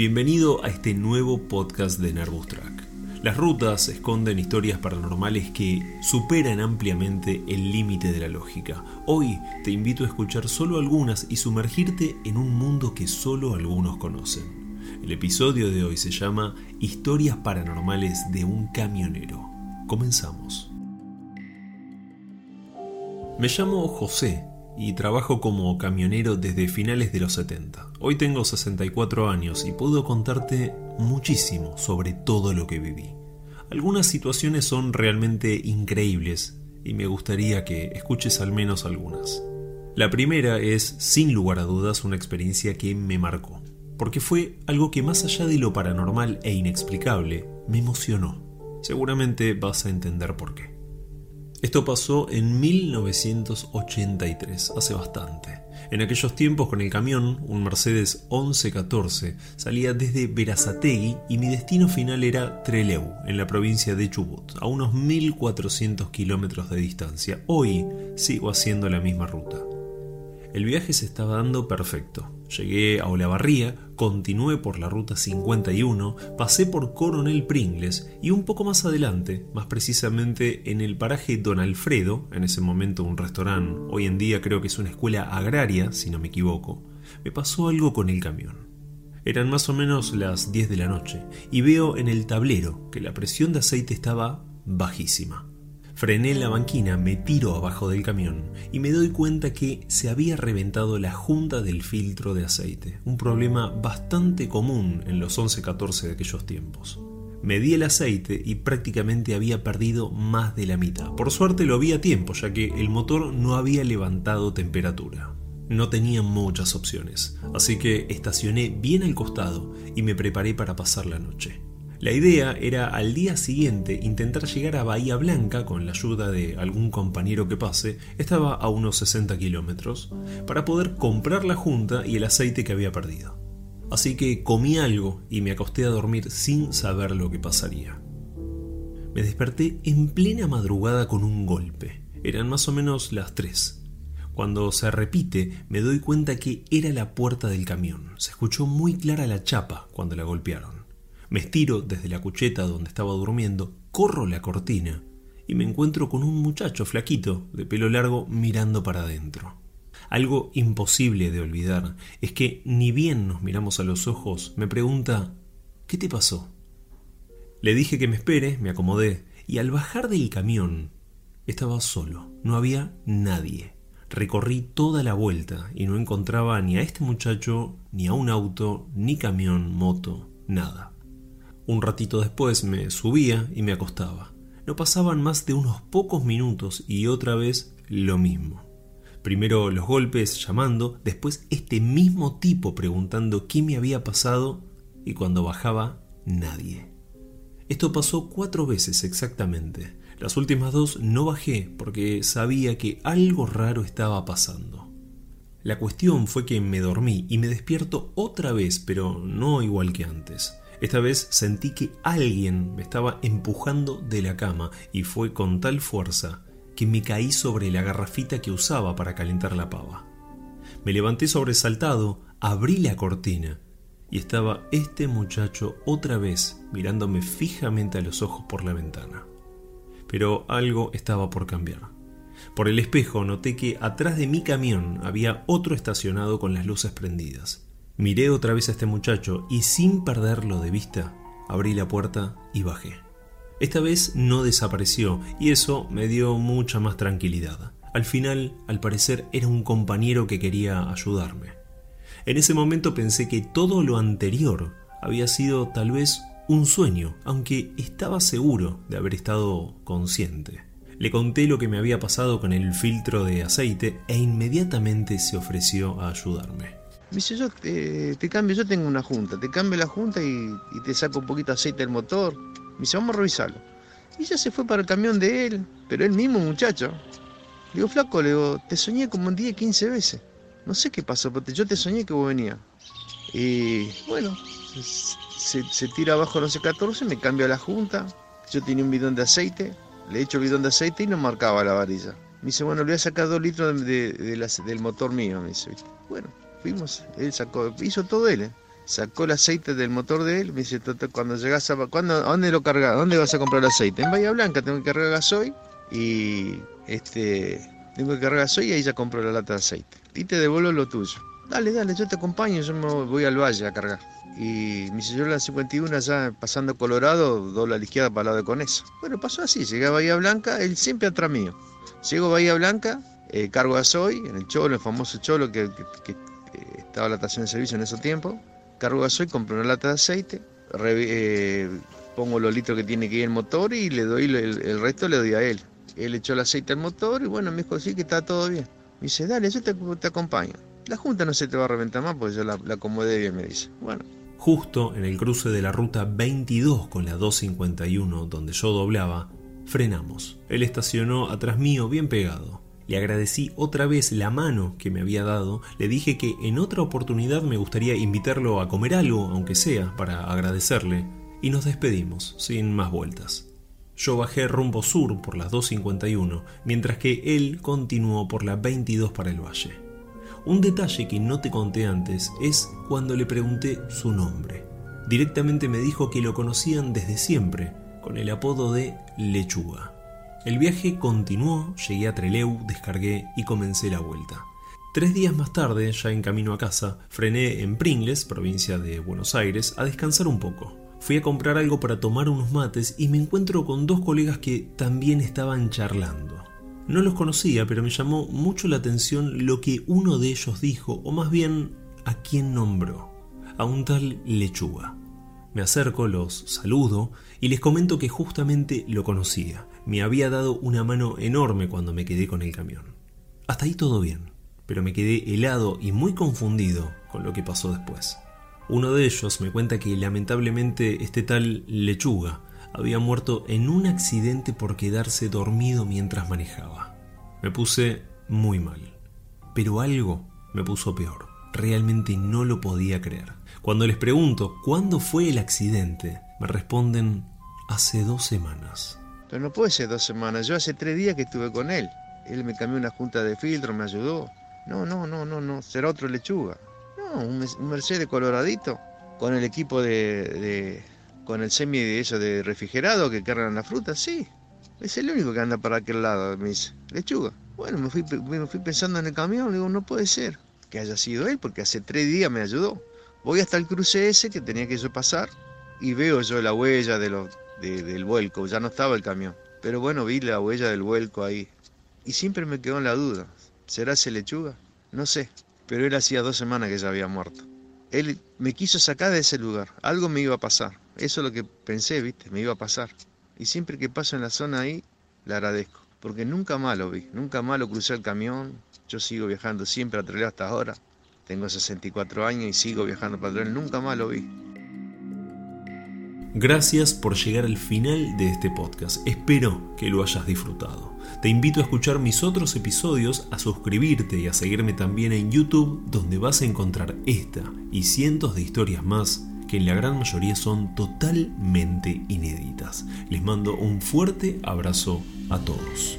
Bienvenido a este nuevo podcast de Nervous Track. Las rutas esconden historias paranormales que superan ampliamente el límite de la lógica. Hoy te invito a escuchar solo algunas y sumergirte en un mundo que solo algunos conocen. El episodio de hoy se llama Historias paranormales de un camionero. Comenzamos. Me llamo José y trabajo como camionero desde finales de los 70. Hoy tengo 64 años y puedo contarte muchísimo sobre todo lo que viví. Algunas situaciones son realmente increíbles y me gustaría que escuches al menos algunas. La primera es, sin lugar a dudas, una experiencia que me marcó, porque fue algo que más allá de lo paranormal e inexplicable, me emocionó. Seguramente vas a entender por qué. Esto pasó en 1983, hace bastante. En aquellos tiempos con el camión, un Mercedes 1114, salía desde Verazategui y mi destino final era Trelew, en la provincia de Chubut, a unos 1400 kilómetros de distancia. Hoy sigo haciendo la misma ruta. El viaje se estaba dando perfecto. Llegué a Olavarría, continué por la ruta 51, pasé por Coronel Pringles y un poco más adelante, más precisamente en el paraje Don Alfredo, en ese momento un restaurante, hoy en día creo que es una escuela agraria, si no me equivoco, me pasó algo con el camión. Eran más o menos las 10 de la noche y veo en el tablero que la presión de aceite estaba bajísima. Frené la banquina, me tiro abajo del camión y me doy cuenta que se había reventado la junta del filtro de aceite, un problema bastante común en los 11-14 de aquellos tiempos. Medí el aceite y prácticamente había perdido más de la mitad. Por suerte lo vi a tiempo, ya que el motor no había levantado temperatura. No tenía muchas opciones, así que estacioné bien al costado y me preparé para pasar la noche. La idea era al día siguiente intentar llegar a Bahía Blanca con la ayuda de algún compañero que pase, estaba a unos 60 kilómetros, para poder comprar la junta y el aceite que había perdido. Así que comí algo y me acosté a dormir sin saber lo que pasaría. Me desperté en plena madrugada con un golpe. Eran más o menos las 3. Cuando se repite, me doy cuenta que era la puerta del camión. Se escuchó muy clara la chapa cuando la golpearon. Me estiro desde la cucheta donde estaba durmiendo, corro la cortina y me encuentro con un muchacho flaquito, de pelo largo, mirando para adentro. Algo imposible de olvidar es que ni bien nos miramos a los ojos, me pregunta ¿Qué te pasó? Le dije que me espere, me acomodé, y al bajar del camión estaba solo, no había nadie. Recorrí toda la vuelta y no encontraba ni a este muchacho, ni a un auto, ni camión, moto, nada. Un ratito después me subía y me acostaba. No pasaban más de unos pocos minutos y otra vez lo mismo. Primero los golpes llamando, después este mismo tipo preguntando qué me había pasado y cuando bajaba nadie. Esto pasó cuatro veces exactamente. Las últimas dos no bajé porque sabía que algo raro estaba pasando. La cuestión fue que me dormí y me despierto otra vez, pero no igual que antes. Esta vez sentí que alguien me estaba empujando de la cama y fue con tal fuerza que me caí sobre la garrafita que usaba para calentar la pava. Me levanté sobresaltado, abrí la cortina y estaba este muchacho otra vez mirándome fijamente a los ojos por la ventana. Pero algo estaba por cambiar. Por el espejo noté que atrás de mi camión había otro estacionado con las luces prendidas. Miré otra vez a este muchacho y sin perderlo de vista, abrí la puerta y bajé. Esta vez no desapareció y eso me dio mucha más tranquilidad. Al final, al parecer, era un compañero que quería ayudarme. En ese momento pensé que todo lo anterior había sido tal vez un sueño, aunque estaba seguro de haber estado consciente. Le conté lo que me había pasado con el filtro de aceite e inmediatamente se ofreció a ayudarme. Me dice, yo te, cambio, yo tengo una junta, te cambio la junta y, te saco un poquito de aceite del motor. Me dice, vamos a revisarlo. Y ya se fue para el camión de él, pero él mismo, muchacho. Le digo, flaco, le digo, te soñé como 10, 15 veces. No sé qué pasó, pero yo te soñé que vos venías. Y bueno, se, tira abajo no sé 14, me cambia la junta. Yo tenía un bidón de aceite, le echo el bidón de aceite y no marcaba la varilla. Me dice, bueno, le voy a sacar dos litros de, del motor mío. Me dice, bueno, Fuimos, él sacó, hizo todo él. ¿eh? sacó el aceite del motor de él, me dice, cuando llegas a, ¿cuándo, dónde lo cargas? ¿Dónde vas a comprar el aceite? En Bahía Blanca, tengo que cargar gasoil y este, tengo que cargar gasoil y ahí ya compro la lata de aceite. Y te devuelvo lo tuyo. Dale, dale, yo te acompaño, yo me voy al valle a cargar. Y me dice, yo la 51 ya pasando Colorado, dobla a la izquierda para el lado de Conesa. Bueno, pasó así, llegué a Bahía Blanca, él siempre atrás mío. Llego a Bahía Blanca, eh, cargo gasoil, en el cholo, el famoso cholo que, estaba la estación de servicio en ese tiempo. Cargo gasoil, compro una lata de aceite, eh, pongo los litros que tiene que ir el motor y le doy el, resto le doy a él. Él echó el aceite al motor y bueno, me dijo, sí, que está todo bien. Me dice, dale, yo te, acompaño. La junta no se te va a reventar más porque yo la, la acomodé bien, me dice. Bueno, Justo en el cruce de la ruta 22 con la 251 donde yo doblaba, frenamos. Él estacionó atrás mío bien pegado. Le agradecí otra vez la mano que me había dado, le dije que en otra oportunidad me gustaría invitarlo a comer algo, aunque sea, para agradecerle, y nos despedimos, sin más vueltas. Yo bajé rumbo sur por las 251, mientras que él continuó por la 22 para el valle. Un detalle que no te conté antes es cuando le pregunté su nombre. Directamente me dijo que lo conocían desde siempre, con el apodo de Lechuga. El viaje continuó, llegué a Treleu, descargué y comencé la vuelta. Tres días más tarde, ya en camino a casa, frené en Pringles, provincia de Buenos Aires, a descansar un poco. Fui a comprar algo para tomar unos mates y me encuentro con dos colegas que también estaban charlando. No los conocía, pero me llamó mucho la atención lo que uno de ellos dijo, o más bien a quién nombró, a un tal lechuga. Me acerco, los saludo y les comento que justamente lo conocía. Me había dado una mano enorme cuando me quedé con el camión. Hasta ahí todo bien, pero me quedé helado y muy confundido con lo que pasó después. Uno de ellos me cuenta que lamentablemente este tal lechuga había muerto en un accidente por quedarse dormido mientras manejaba. Me puse muy mal, pero algo me puso peor. Realmente no lo podía creer. Cuando les pregunto cuándo fue el accidente, me responden hace dos semanas. Pero no puede ser dos semanas, yo hace tres días que estuve con él. Él me cambió una junta de filtro, me ayudó. No, no, no, no, no, será otro lechuga. No, un, Mercedes coloradito con el equipo de con el semi de eso de refrigerado que cargan la fruta, sí. Es el único que anda para aquel lado, me dice. Lechuga. Bueno, me fui, me fui pensando en el camión, digo, no puede ser que haya sido él, porque hace tres días me ayudó. Voy hasta el cruce ese que tenía que yo pasar y veo yo la huella de lo, del vuelco, ya no estaba el camión. Pero bueno, vi la huella del vuelco ahí. Y siempre me quedó en la duda, ¿será ese lechuga? No sé, pero él hacía dos semanas que ya había muerto. Él me quiso sacar de ese lugar, algo me iba a pasar. Eso es lo que pensé, viste, me iba a pasar. Y siempre que paso en la zona ahí, le agradezco. Porque nunca más lo vi, nunca más lo crucé el camión. Yo sigo viajando siempre a Trelew hasta ahora. Tengo 64 años y sigo viajando para Trelew, nunca más lo vi. Gracias por llegar al final de este podcast. Espero que lo hayas disfrutado. Te invito a escuchar mis otros episodios, a suscribirte y a seguirme también en YouTube, donde vas a encontrar esta y cientos de historias más que en la gran mayoría son totalmente inéditas. Les mando un fuerte abrazo a todos.